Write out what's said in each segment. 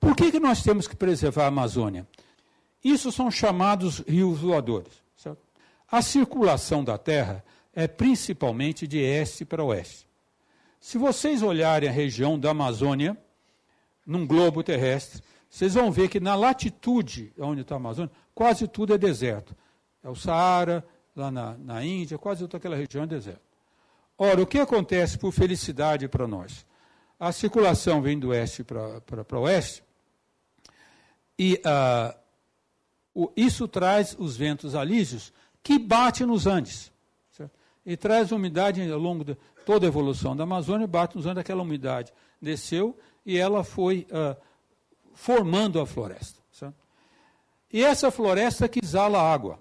Por que, que nós temos que preservar a Amazônia? Isso são chamados rios voadores. Certo? A circulação da Terra é principalmente de este para oeste. Se vocês olharem a região da Amazônia, num globo terrestre, vocês vão ver que na latitude onde está a Amazônia, quase tudo é deserto. É o Saara, lá na, na Índia, quase toda aquela região é deserto. Ora, o que acontece por felicidade para nós? A circulação vem do oeste para o oeste, e uh, o, isso traz os ventos alísios que batem nos Andes. Certo? E traz umidade ao longo de toda a evolução da Amazônia, bate nos Andes, aquela umidade desceu e ela foi uh, formando a floresta. Certo? E essa floresta que exala água.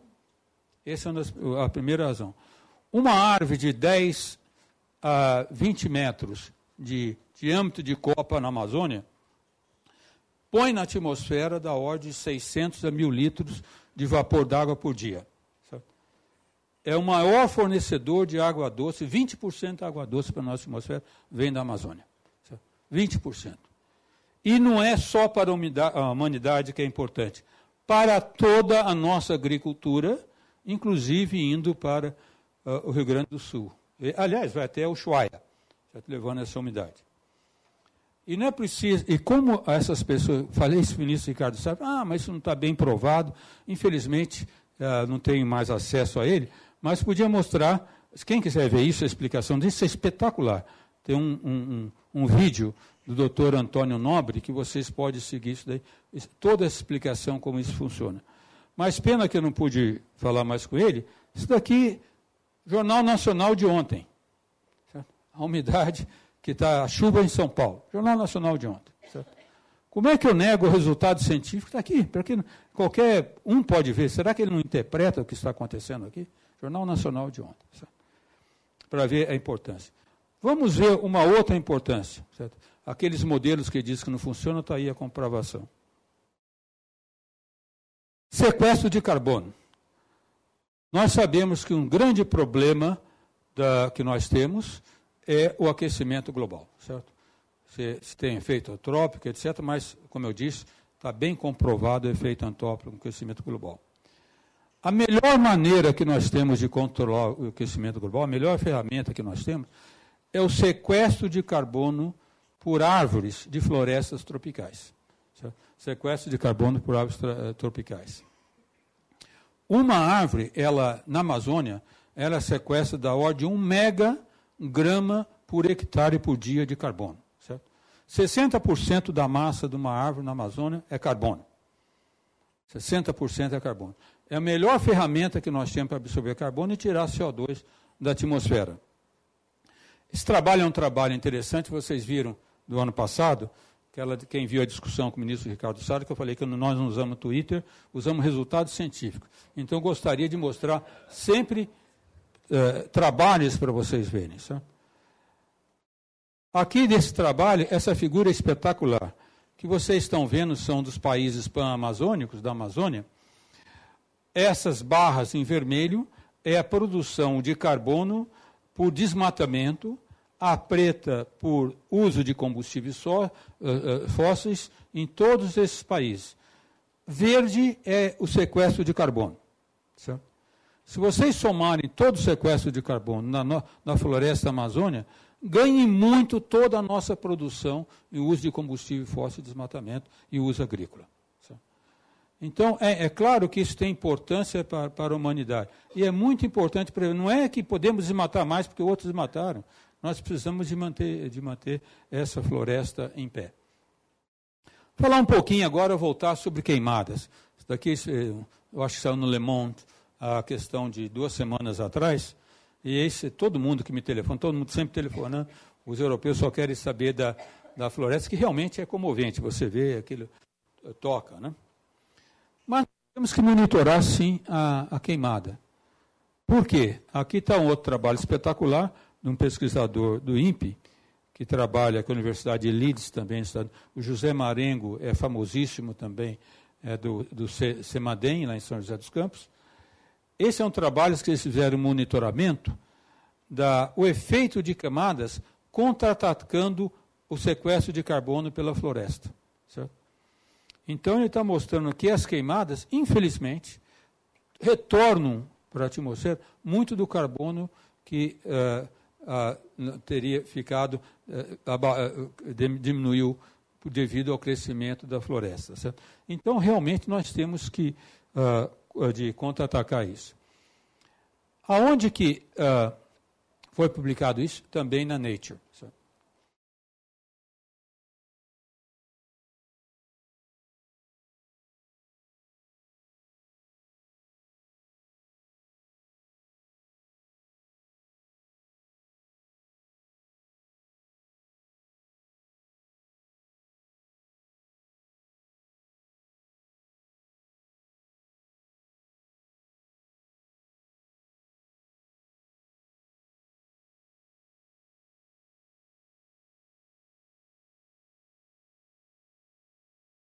Essa é a primeira razão. Uma árvore de 10 a 20 metros de diâmetro de copa na Amazônia põe na atmosfera da ordem de 600 a 1000 litros de vapor d'água por dia. É o maior fornecedor de água doce, 20% da água doce para a nossa atmosfera vem da Amazônia. 20%. E não é só para a humanidade que é importante, para toda a nossa agricultura, inclusive indo para uh, o Rio Grande do Sul. E, aliás, vai até o Ushuaia, levando essa umidade. E não é preciso. E como essas pessoas. Falei isso, ministro Ricardo sabe, ah, mas isso não está bem provado. Infelizmente, uh, não tenho mais acesso a ele, mas podia mostrar. Quem quiser ver isso, a explicação disso é espetacular. Tem um, um, um, um vídeo do doutor Antônio Nobre que vocês podem seguir isso daí, toda essa explicação como isso funciona. Mas pena que eu não pude falar mais com ele. Isso daqui, Jornal Nacional de ontem. A umidade que está a chuva em São Paulo. Jornal Nacional de ontem. Certo? Como é que eu nego o resultado científico? Está aqui, porque qualquer um pode ver. Será que ele não interpreta o que está acontecendo aqui? Jornal Nacional de ontem. Para ver a importância. Vamos ver uma outra importância. Certo? Aqueles modelos que dizem que não funcionam, está aí a comprovação. Sequestro de carbono. Nós sabemos que um grande problema da, que nós temos é o aquecimento global, certo? Se, se tem efeito antrópico, etc., mas, como eu disse, está bem comprovado o efeito antrópico no aquecimento global. A melhor maneira que nós temos de controlar o aquecimento global, a melhor ferramenta que nós temos, é o sequestro de carbono por árvores de florestas tropicais. Certo? Sequestro de carbono por árvores eh, tropicais. Uma árvore, ela na Amazônia, ela sequestra da ordem de 1 mega grama por hectare por dia de carbono. Certo? 60% da massa de uma árvore na Amazônia é carbono. 60% é carbono. É a melhor ferramenta que nós temos para absorver carbono e tirar CO2 da atmosfera. Esse trabalho é um trabalho interessante, vocês viram do ano passado, aquela, quem viu a discussão com o ministro Ricardo Salles, que eu falei que nós não usamos Twitter, usamos resultados científicos. Então, gostaria de mostrar sempre eh, trabalhos para vocês verem. Sabe? Aqui nesse trabalho, essa figura espetacular que vocês estão vendo são dos países pan-amazônicos, da Amazônia. Essas barras em vermelho é a produção de carbono por desmatamento, a preta por uso de combustíveis só, uh, uh, fósseis em todos esses países. Verde é o sequestro de carbono. Certo? Se vocês somarem todo o sequestro de carbono na, na floresta amazônia, ganhem muito toda a nossa produção e uso de combustível fóssil, desmatamento e uso agrícola. Então, é, é, claro que isso tem importância para, para a humanidade. E é muito importante para Não é que podemos desmatar mais porque outros mataram. Nós precisamos de manter, de manter essa floresta em pé. Falar um pouquinho agora, voltar sobre queimadas. Isso daqui, eu acho que saiu no Le Monde a questão de duas semanas atrás, e esse, todo mundo que me telefona, todo mundo sempre telefonando, os europeus só querem saber da, da floresta, que realmente é comovente, você vê aquilo, toca, né? Mas temos que monitorar, sim, a, a queimada. Por quê? Aqui está um outro trabalho espetacular, de um pesquisador do INPE, que trabalha com a Universidade de Leeds também, o José Marengo é famosíssimo também, é do, do CEMADEM, lá em São José dos Campos, esse é um trabalho que eles fizeram monitoramento da o efeito de camadas contra-atacando o sequestro de carbono pela floresta. Certo? Então ele está mostrando que as queimadas, infelizmente, retornam para a atmosfera muito do carbono que uh, uh, teria ficado, uh, diminuiu devido ao crescimento da floresta. Certo? Então, realmente, nós temos que de contra-atacar isso. Aonde que foi publicado isso? Também na Nature. Certo?